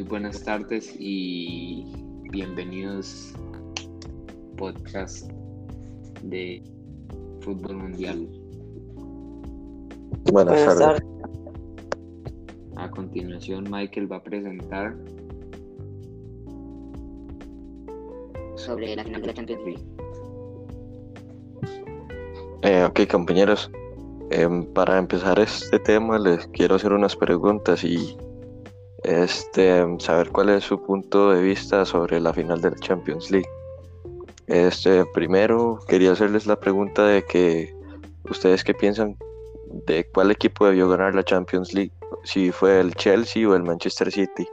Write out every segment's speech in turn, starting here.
Muy buenas tardes y bienvenidos podcast de fútbol mundial. Buenas, Buenas tardes. tardes. A continuación Michael va a presentar sobre la final de la Champions League. Eh, ok, compañeros. em, para empezar este tema les quiero hacer unas preguntas y este saber cuál es su punto de vista sobre la final de la Champions League. Este primero quería hacerles la pregunta de que ustedes qué piensan de cuál equipo debió ganar la Champions League, si fue el Chelsea o el Manchester City.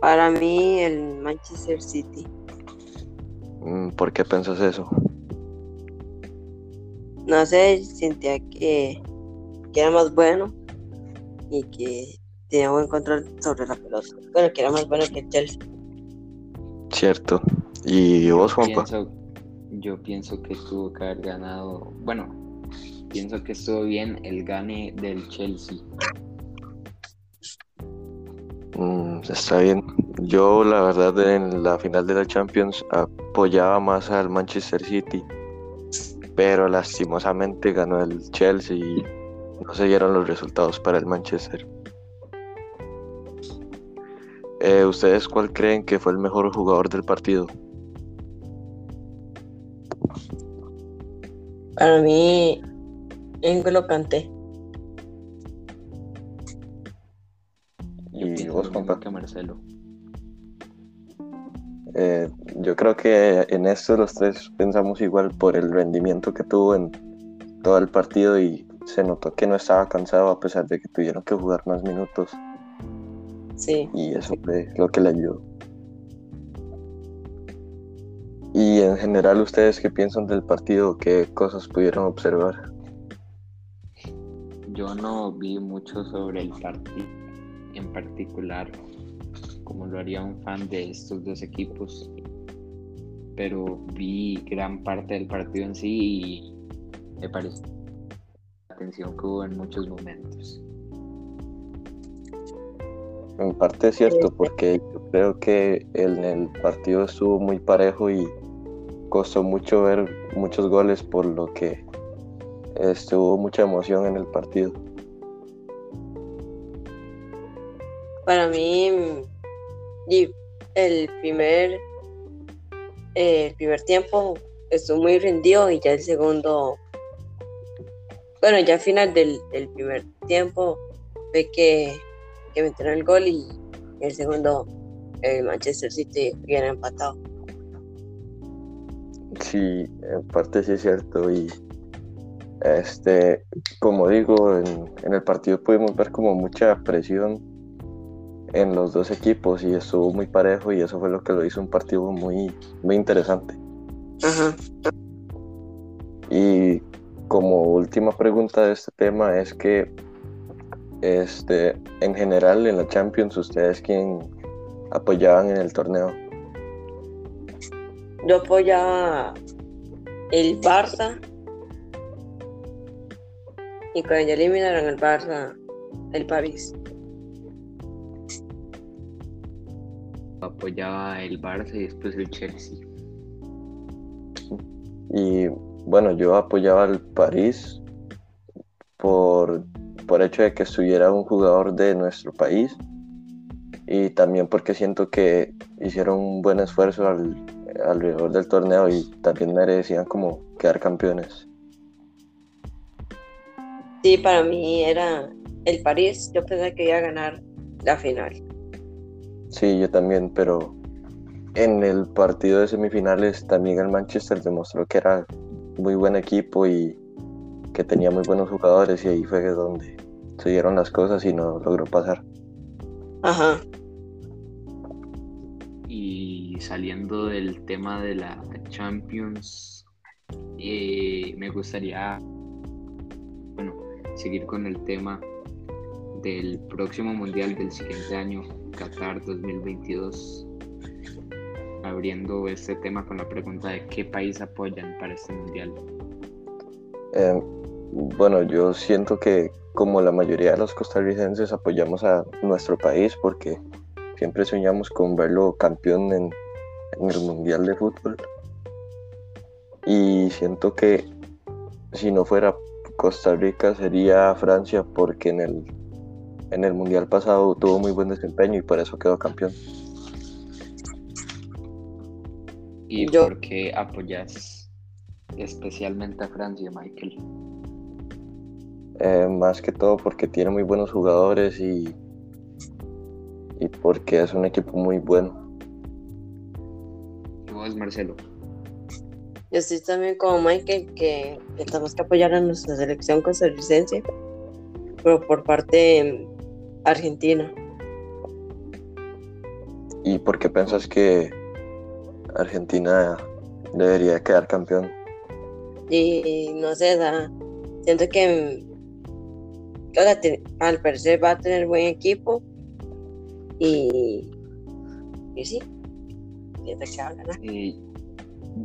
Para mí, el Manchester City. Mm, ¿Por qué piensas eso? No sé, sentía que, que era más bueno y que tenía buen control sobre la pelota. Bueno, que era más bueno que el Chelsea. Cierto. ¿Y vos, Juanpa? pienso, yo pienso que tuvo que haber ganado, bueno, pienso que estuvo bien el gane del Chelsea. Mm, está bien. Yo, la verdad, en la final de la Champions apoyaba más al Manchester City, pero lastimosamente ganó el Chelsea y no se dieron los resultados para el Manchester. Eh, ¿Ustedes cuál creen que fue el mejor jugador del partido? Para mí, N'Golo Kanté. ¿Y vos, Juanpa? que Marcelo. Eh, yo creo que en esto los tres pensamos igual por el rendimiento que tuvo en todo el partido y se notó que no estaba cansado a pesar de que tuvieron que jugar más minutos. Sí. y eso fue lo que le ayudó. Y en general, ¿ustedes qué piensan del partido? ¿Qué cosas pudieron observar? Yo no vi mucho sobre el partido en particular, como lo haría un fan de estos dos equipos, pero vi gran parte del partido en sí y me pareció que hubo en muchos momentos. En parte es cierto, porque yo creo que en el partido estuvo muy parejo y costó mucho ver muchos goles, por lo que estuvo mucha emoción en el partido. Para mí, el primer, eh, el primer tiempo estuvo muy rendido y ya el segundo, bueno, ya al final del, del primer tiempo fue que, que metieron el gol y el segundo el Manchester City hubiera empatado. Sí, en parte sí es cierto y este, como digo, en, en el partido pudimos ver como mucha presión en los dos equipos y estuvo muy parejo y eso fue lo que lo hizo un partido muy, muy interesante. Ajá. Y como última pregunta de este tema es que este, en general en la Champions, ¿ustedes quién apoyaban en el torneo? Yo apoyaba el Barça y cuando ya eliminaron el Barça, el París. Apoyaba el Barça y después el Chelsea. Y bueno, yo apoyaba al París por, por hecho de que estuviera un jugador de nuestro país y también porque siento que hicieron un buen esfuerzo al, alrededor del torneo y también merecían como quedar campeones. Sí, para mí era el París. Yo pensé que iba a ganar la final. Sí, yo también, pero en el partido de semifinales también el Manchester demostró que era muy buen equipo y que tenía muy buenos jugadores y ahí fue donde se dieron las cosas y no logró pasar. Ajá. Y saliendo del tema de la Champions, eh, me gustaría, bueno, seguir con el tema del próximo Mundial del siguiente año, Qatar 2022, abriendo este tema con la pregunta de qué país apoyan para este Mundial. Eh, Bueno, yo siento que como la mayoría de los costarricenses apoyamos a nuestro país porque siempre soñamos con verlo campeón en, en el Mundial de Fútbol. Y siento que si no fuera Costa Rica sería Francia porque en el, en el Mundial pasado tuvo muy buen desempeño y por eso quedó campeón. ¿Y Yo- por qué apoyas especialmente a Francia, Michael? Eh, más que todo porque tiene muy buenos jugadores y, y porque es un equipo muy bueno. ¿Y vos, Marcelo? Yo estoy también como Michael, que, que tenemos que apoyar a nuestra selección costarricense, pero por parte argentina. ¿Y por qué piensas que Argentina debería quedar campeón? Y no sé, da- siento que, te- al parecer va a tener buen equipo y, y sí, siento que va a ganar.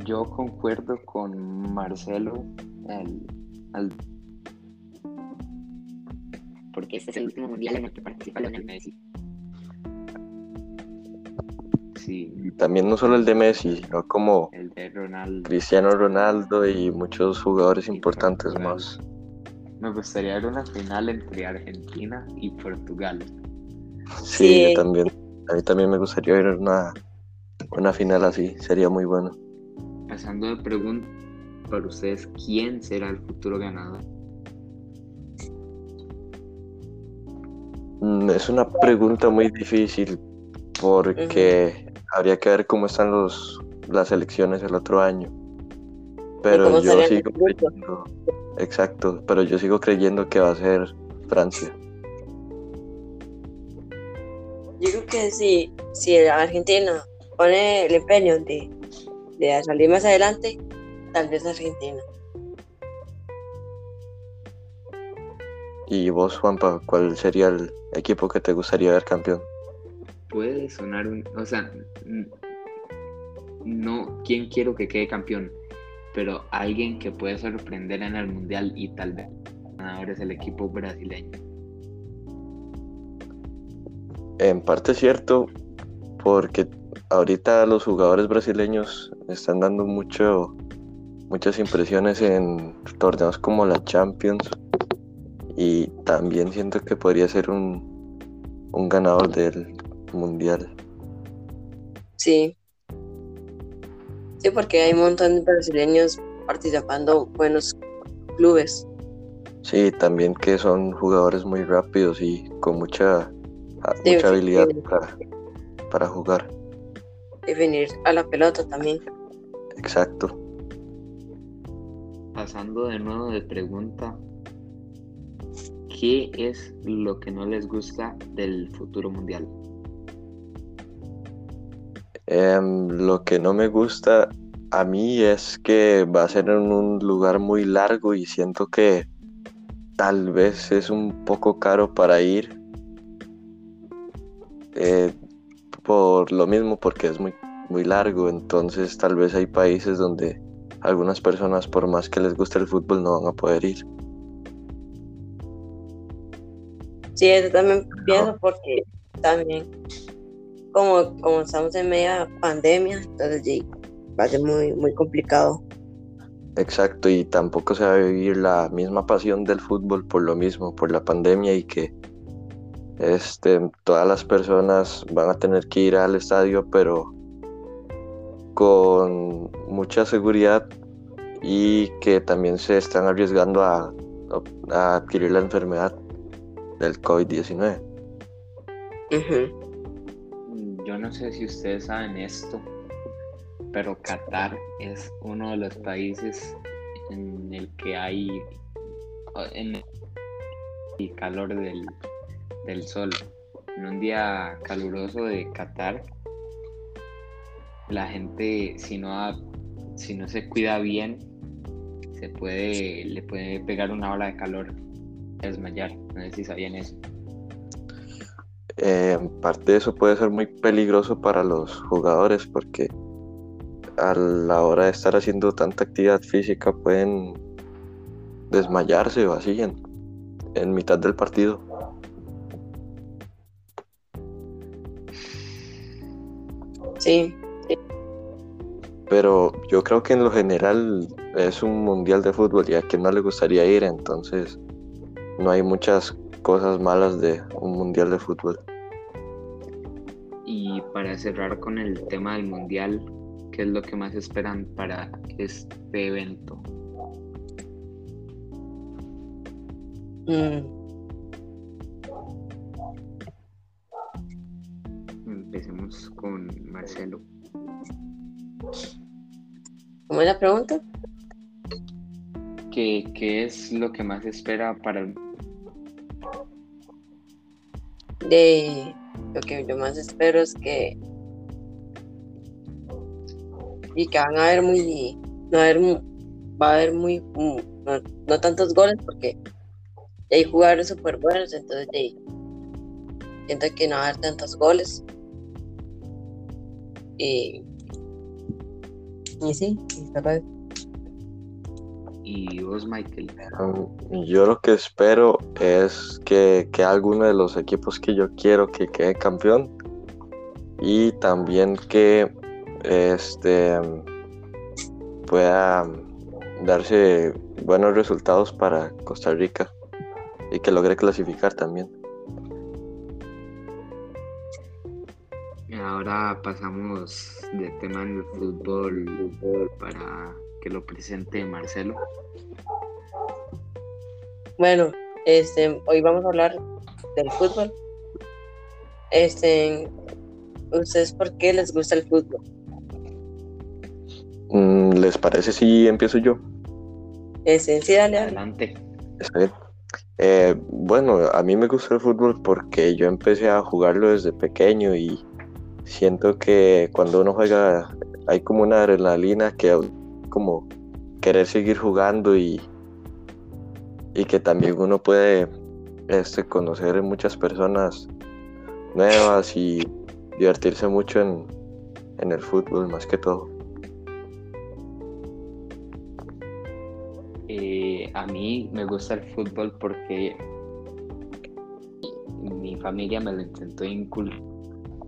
Yo concuerdo con Marcelo al, al- Porque este es el último mundial en el que participa Lionel Messi. Y también no solo el de Messi, sino como el de Ronaldo. Cristiano Ronaldo y muchos jugadores importantes Portugal. más. Me gustaría ver una final entre Argentina y Portugal. Sí, Sí. yo también. A mí también me gustaría ver una, una final así, sería muy bueno. Pasando de pregunta para ustedes, ¿quién será el futuro ganador? Mm, Es una pregunta muy difícil porque habría que ver cómo están los, las elecciones el otro año. Pero yo sigo creyendo, exacto, pero yo sigo creyendo que va a ser Francia. Yo creo que si, si Argentina pone el empeño de, de salir más adelante, tal vez Argentina. Y vos, Juanpa, ¿cuál sería el equipo que te gustaría ver campeón? Puede sonar un. O sea, no quién quiero que quede campeón, pero alguien que puede sorprender en el mundial y tal vez ganador es el equipo brasileño. En parte es cierto, porque ahorita los jugadores brasileños están dando mucho, muchas impresiones en torneos como la Champions y también siento que podría ser un, un ganador del mundial. Sí. Sí, porque hay un montón de brasileños participando en buenos clubes. Sí, también que son jugadores muy rápidos y con mucha, Sí, mucha habilidad para, para jugar. Definir a la pelota también. Exacto. Pasando de nuevo de pregunta, ¿qué es lo que no les gusta del futuro mundial? Em, lo que no me gusta a mí es que va a ser en un lugar muy largo y siento que tal vez es un poco caro para ir. Eh, por lo mismo, porque es muy, muy largo, entonces tal vez hay países donde algunas personas, por más que les guste el fútbol, no van a poder ir. Sí, eso también pienso porque también como, como estamos en media pandemia, entonces sí, va a ser muy, muy complicado. Exacto, y tampoco se va a vivir la misma pasión del fútbol por lo mismo, por la pandemia y que este, todas las personas van a tener que ir al estadio, pero con mucha seguridad y que también se están arriesgando a, a adquirir la enfermedad del COVID-19. Ujú. Yo no sé si ustedes saben esto, pero Qatar es uno de los países en el que hay en el calor del, del sol. En un día caluroso de Qatar, la gente si no si no se cuida bien, se puede le puede pegar una ola de calor, desmayar. No sé si sabían eso. Eh, en parte eso puede ser muy peligroso para los jugadores porque a la hora de estar haciendo tanta actividad física pueden desmayarse o así en, en mitad del partido. Sí, Pero yo creo que en lo general es un mundial de fútbol y a quien no le gustaría ir, entonces no hay muchas cosas malas de un mundial de fútbol. Y para cerrar con el tema del mundial, ¿qué es lo que más esperan para este evento? mm, Empecemos con Marcelo. ¿cómo es la pregunta? ¿Qué, qué es lo que más espera para el... De lo que yo más espero es que y que van a haber muy no haber, va a haber muy mu- no, no tantos goles porque hay jugadores súper buenos entonces de, siento que no va a haber tantos goles y y sí y. vos, Michael? Um, Yo lo que espero es que, que alguno de los equipos que yo quiero que quede campeón y también que este pueda darse buenos resultados para Costa Rica y que logre clasificar también. Ahora pasamos de tema en el fútbol para que lo presente Marcelo. bueno este hoy vamos a hablar del fútbol este ustedes por qué les gusta el fútbol Mm, ¿Les parece si empiezo yo? este sí dale, dale. Adelante. Está bien. Eh, bueno, a mí me gusta el fútbol porque yo empecé a jugarlo desde pequeño y siento que cuando uno juega hay como una adrenalina que como querer seguir jugando y, y que también uno puede este, conocer muchas personas nuevas y divertirse mucho en, en el fútbol más que todo. Eh, a mí me gusta el fútbol porque mi familia me lo intentó inculcar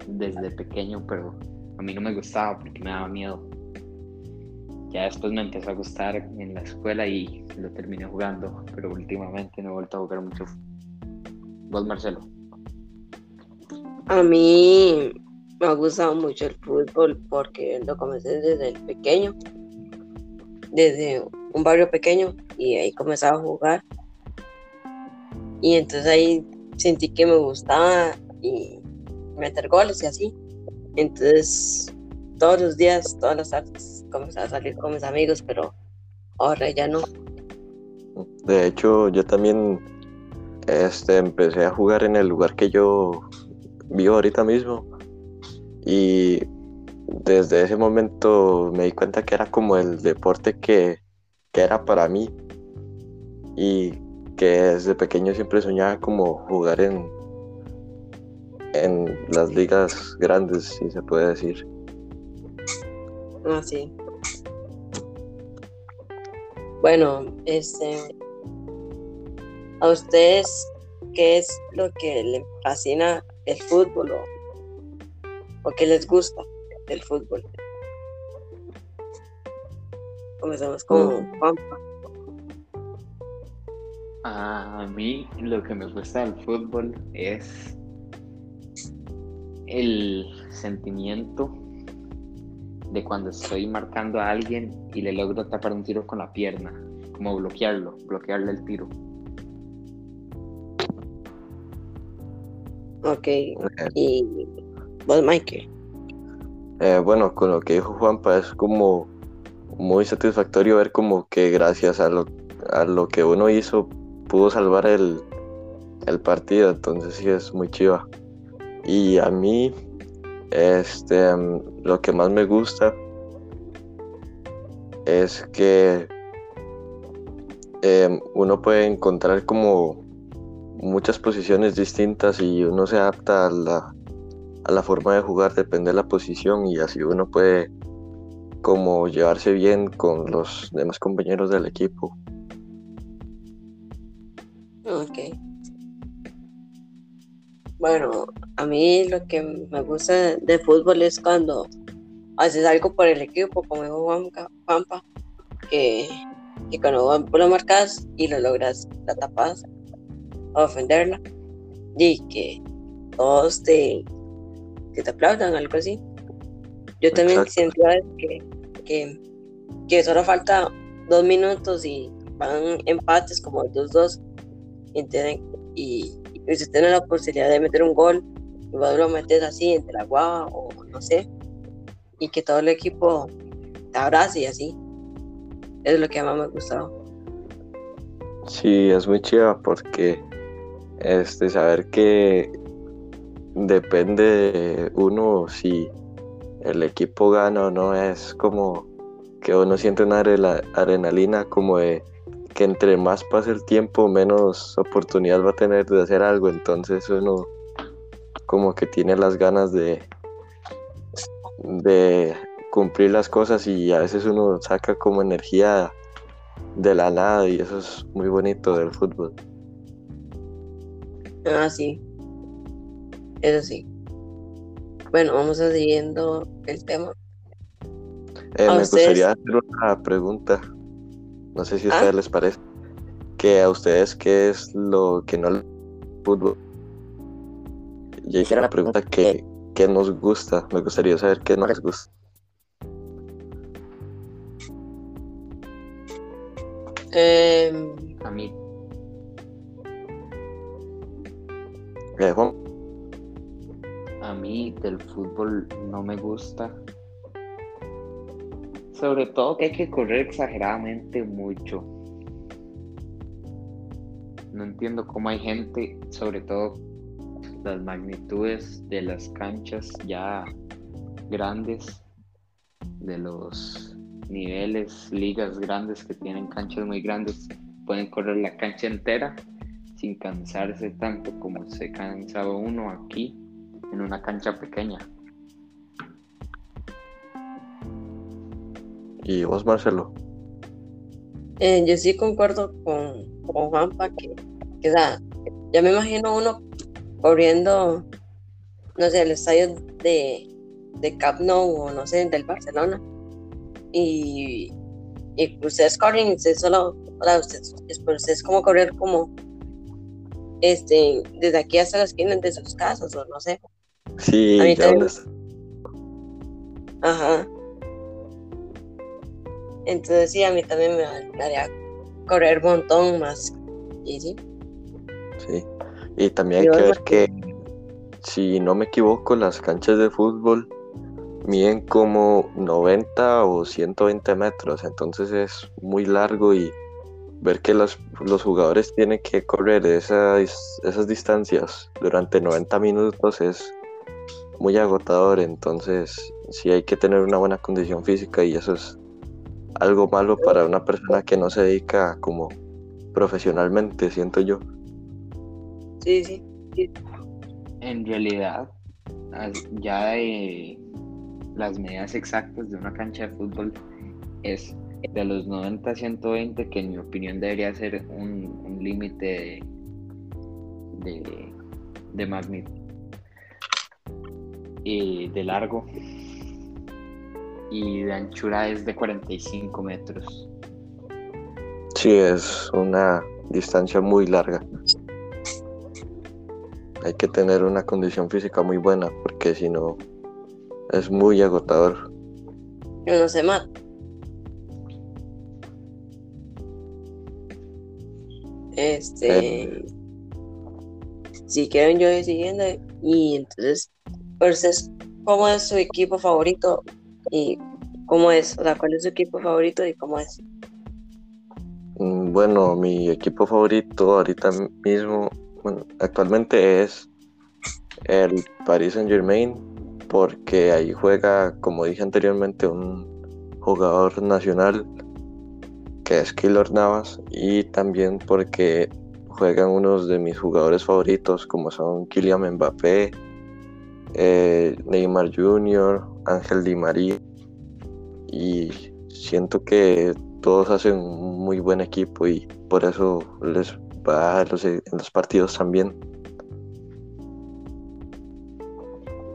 desde pequeño, pero a mí no me gustaba porque me daba miedo. Ya después me empezó a gustar en la escuela y lo terminé jugando, pero últimamente no he vuelto a jugar mucho. Vos, Marcelo. A mí me ha gustado mucho el fútbol porque lo comencé desde el pequeño, desde un barrio pequeño y ahí comenzaba a jugar. Y entonces ahí sentí que me gustaba y meter goles y así. Entonces todos los días, todas las tardes comenzaba a salir con mis amigos, pero ahora ya no. De hecho, yo también este, empecé a jugar en el lugar que yo vivo ahorita mismo. Y desde ese momento me di cuenta que era como el deporte que, que era para mí. Y que desde pequeño siempre soñaba como jugar en, en las ligas grandes, si se puede decir. Así. Bueno, este. ¿A ustedes qué es lo que les fascina el fútbol o, o qué les gusta del fútbol? Comenzamos con Mm. Juanpa. A mí lo que me gusta del fútbol es el sentimiento de cuando estoy marcando a alguien y le logro tapar un tiro con la pierna, como bloquearlo, bloquearle el tiro. Ok. Y vos, Michael. Eh, bueno, con lo que dijo Juanpa es como muy satisfactorio ver como que gracias a lo, a lo que uno hizo pudo salvar el, el partido, entonces sí es muy chiva. Y a mí, este, mm, lo que más me gusta es que em, uno puede encontrar como muchas posiciones distintas y uno se adapta a la, a la forma de jugar, depende de la posición y así uno puede como llevarse bien con los demás compañeros del equipo. Ok. Bueno, a mí lo que me gusta de fútbol es cuando haces algo por el equipo, como dijo Juanpa, que, que cuando lo marcas y lo logras, la tapas o ofenderla, y que todos te, que te aplaudan, algo así. Yo también Exacto. siento a veces que, que, que solo falta dos minutos y van empates como 2-2 y, tienen- y, y usted tiene la posibilidad de meter un gol lo metes así entre la guava o no sé y que todo el equipo te abrace y así. Es lo que más me ha gustado. Sí, es muy chiva porque este saber que depende de uno si el equipo gana o no es como que uno siente una adrenalina como de que entre más pase el tiempo menos oportunidad va a tener de hacer algo. Entonces uno como que tiene las ganas de de cumplir las cosas y a veces uno saca como energía de la nada y eso es muy bonito del fútbol. ah sí eso sí bueno vamos a siguiendo el tema Eh, ¿A me ustedes? gustaría hacer una pregunta. No sé si a ¿Ah? ustedes les parece. Que a ustedes, ¿qué es lo que no les fútbol? Y hice una pregunta que, que nos gusta. Me gustaría saber qué no les gusta. Em, A mí, Eh, Juan, a mí del fútbol no me gusta. Sobre todo que hay que correr exageradamente mucho. No entiendo cómo hay gente, sobre todo las magnitudes de las canchas ya grandes, de los niveles, ligas grandes que tienen canchas muy grandes, pueden correr la cancha entera sin cansarse tanto como se cansaba uno aquí en una cancha pequeña. y vos, Marcelo. eh, yo sí concuerdo con, con Juanpa que, que, o sea, ya me imagino uno corriendo no sé el estadio de, de Camp Nou o no sé del Barcelona y, y ustedes corren ustedes solo sea, ustedes, ustedes como correr como este desde aquí hasta la esquina de sus casas o no sé Sí, A ya. Ajá. Entonces sí, a mí también me, haría correr un montón más. Y sí. Sí. Y también hay que ver que, si no me equivoco, las canchas de fútbol miden como 90 o 120 metros, entonces es muy largo y ver que los, los jugadores tienen que correr esa dis- esas distancias durante 90 minutos es muy agotador, entonces sí hay que tener una buena condición física y eso es algo malo para una persona que no se dedica como profesionalmente, siento yo. Sí, sí. En realidad, ya de las medidas exactas de una cancha de fútbol es de los 90 a 120, que en mi opinión debería ser un, un límite de, de, de magnitud y de largo. Y de anchura es de 45 metros. Sí, es una distancia muy larga. Hay que tener una condición física muy buena porque si no es muy agotador. Yo no sé más. Este. Si quieren, yo voy siguiendo. Y entonces, pues, ¿cómo es su equipo favorito? Y cómo es, o sea, ¿cuál es su equipo favorito y cómo es? Mm, Bueno, mi equipo favorito ahorita mismo, actualmente es el Paris Saint Germain porque ahí juega, como dije anteriormente, un jugador nacional que es Keylor Navas y también porque juegan unos de mis jugadores favoritos como son Kylian Mbappé, eh, Neymar Jr., Ángel Di María y siento que todos hacen un muy buen equipo y por eso les participa en los, en los partidos también.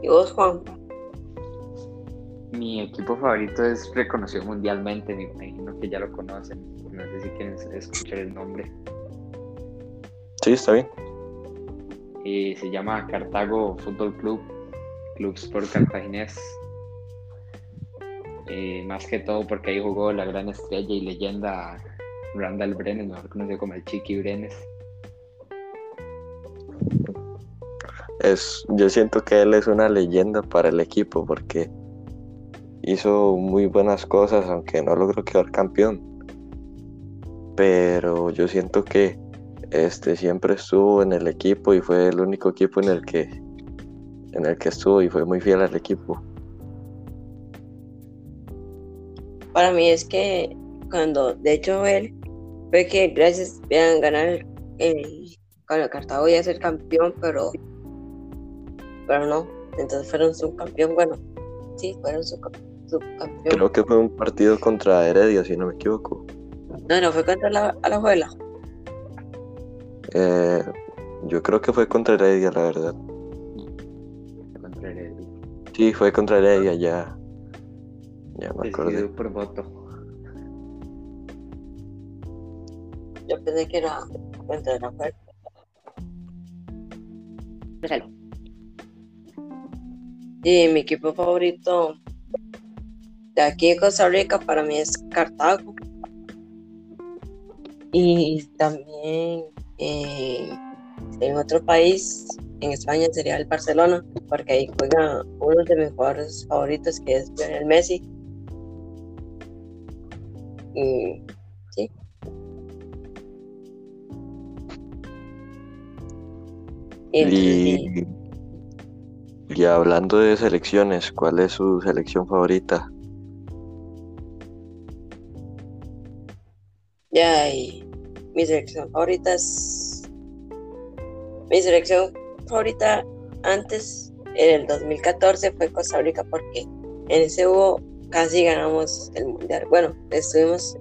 ¿Y vos, Juan? Mi equipo favorito es reconocido mundialmente, me imagino que ya lo conocen. No sé si quieren escuchar el nombre. Sí, está bien. Eh, se llama Cartago Fútbol Club, Club Sport Cartaginés. Eh, más que todo porque ahí jugó la gran estrella y leyenda Randall Brenes, mejor conocido como el Chiqui Brenes. Es, yo siento que él es una leyenda para el equipo porque hizo muy buenas cosas, aunque no logró quedar campeón. Pero yo siento que este siempre estuvo en el equipo y fue el único equipo en el que en el que estuvo y fue muy fiel al equipo. Para mí es que cuando, de hecho, él fue que gracias a ganar el, el Cartago y a ser campeón, pero pero no, entonces fueron subcampeón, bueno, sí, fueron subcampeón. Creo que fue un partido contra Heredia, si no me equivoco. No, no, fue contra la Alajuela. Eh, yo creo que fue contra Heredia, la verdad. Contra Heredia. Sí, fue contra Heredia, ya. Ya me. Decidido por voto. Yo pensé que era contra la Alajuela. Déjalo. Y mi equipo favorito de aquí de Costa Rica para mí es Cartago. Y también eh, en otro país, en España, sería el Barcelona, porque ahí juega uno de mis jugadores favoritos que es Lionel Messi. Y sí. Y, Y, hablando de selecciones, ¿cuál es su selección favorita? Ya, y mi selección favorita es. Mi selección favorita antes, en el 2014, fue Costa Rica, porque en ese hubo casi ganamos el mundial. Bueno, estuvimos.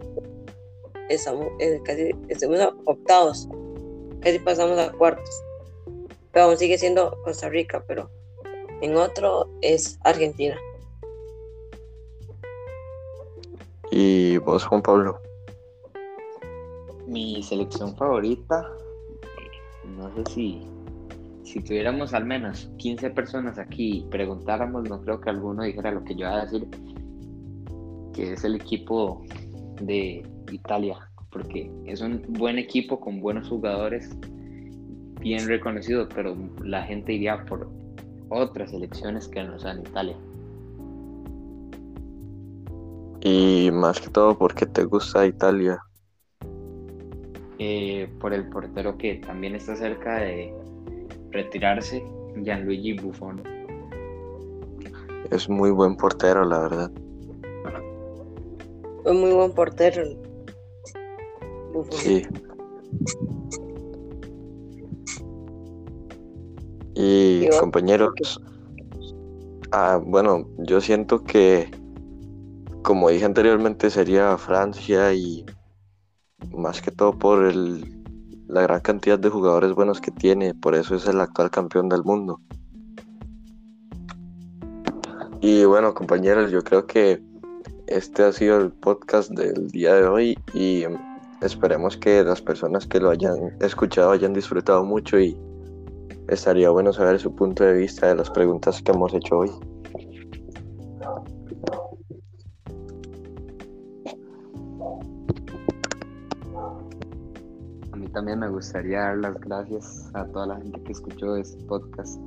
Estamos, eh, casi, estuvimos a octavos, casi pasamos a cuartos. Pero aún sigue siendo Costa Rica, pero en otro es Argentina. Y vos, Juan Pablo. Mi selección favorita, no sé si, si tuviéramos al menos 15 personas aquí y preguntáramos, no creo que alguno dijera lo que yo voy a decir, que es el equipo de Italia, porque es un buen equipo con buenos jugadores, bien reconocido, pero la gente iría por otras selecciones que no sean Italia. Y más que todo, ¿por qué te gusta Italia? Eh, por el portero que también está cerca de retirarse, Gianluigi Buffon. Es muy buen portero, la verdad. Fue muy buen portero. Buffon. Sí. Y compañeros, ah, bueno, yo siento que, como dije anteriormente, sería Francia y más que todo por el, la gran cantidad de jugadores buenos que tiene, por eso es el actual campeón del mundo. Y bueno, compañeros, yo creo que este ha sido el podcast del día de hoy y em, esperemos que las personas que lo hayan escuchado hayan disfrutado mucho y estaría bueno saber su punto de vista de las preguntas que hemos hecho hoy. A mí también me gustaría dar las gracias a toda la gente que escuchó este podcast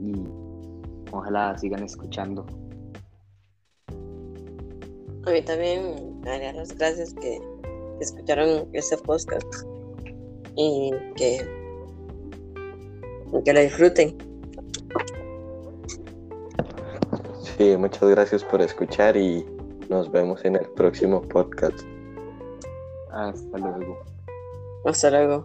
y ojalá sigan escuchando. A mí también me daría las gracias que escucharon este podcast y que, que lo disfruten. Sí, muchas gracias por escuchar y nos vemos en el próximo podcast. Hasta luego. Hasta luego.